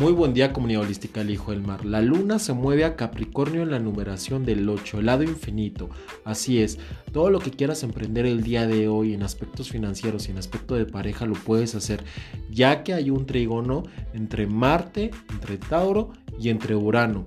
Muy buen día comunidad holística el Hijo del Mar. La luna se mueve a Capricornio en la numeración del 8, el lado infinito. Así es, todo lo que quieras emprender el día de hoy en aspectos financieros y en aspecto de pareja lo puedes hacer, ya que hay un trígono entre Marte, entre Tauro y entre Urano.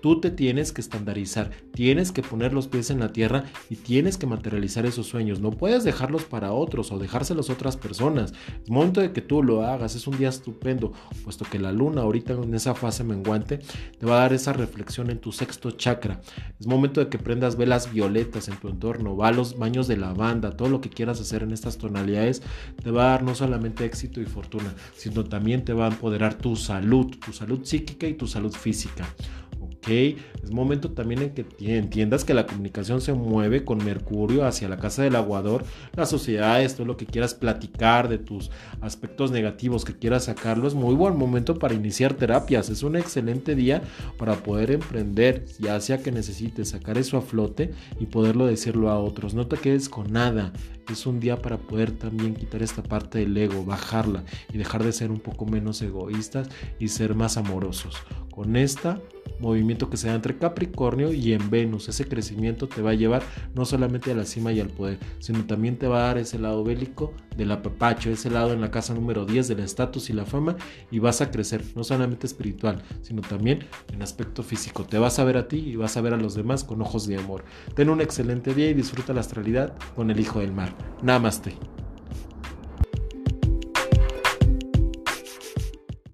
Tú te tienes que estandarizar, tienes que poner los pies en la tierra y tienes que materializar esos sueños. No puedes dejarlos para otros o dejárselos a otras personas. Es momento de que tú lo hagas, es un día estupendo, puesto que la luna ahorita en esa fase menguante te va a dar esa reflexión en tu sexto chakra. Es momento de que prendas velas violetas en tu entorno, va a los baños de lavanda, todo lo que quieras hacer en estas tonalidades te va a dar no solamente éxito y fortuna, sino también te va a empoderar tu salud, tu salud psíquica y tu salud física. Es momento también en que entiendas que la comunicación se mueve con Mercurio hacia la casa del aguador, la sociedad, esto es lo que quieras platicar de tus aspectos negativos que quieras sacarlo. Es muy buen momento para iniciar terapias. Es un excelente día para poder emprender, ya sea que necesites sacar eso a flote y poderlo decirlo a otros. No te quedes con nada. Es un día para poder también quitar esta parte del ego, bajarla y dejar de ser un poco menos egoístas y ser más amorosos. Con esta movimiento que se da entre Capricornio y en Venus. Ese crecimiento te va a llevar no solamente a la cima y al poder, sino también te va a dar ese lado bélico del apapacho, ese lado en la casa número 10 del estatus y la fama y vas a crecer, no solamente espiritual, sino también en aspecto físico. Te vas a ver a ti y vas a ver a los demás con ojos de amor. Ten un excelente día y disfruta la astralidad con el Hijo del Mar. Namaste.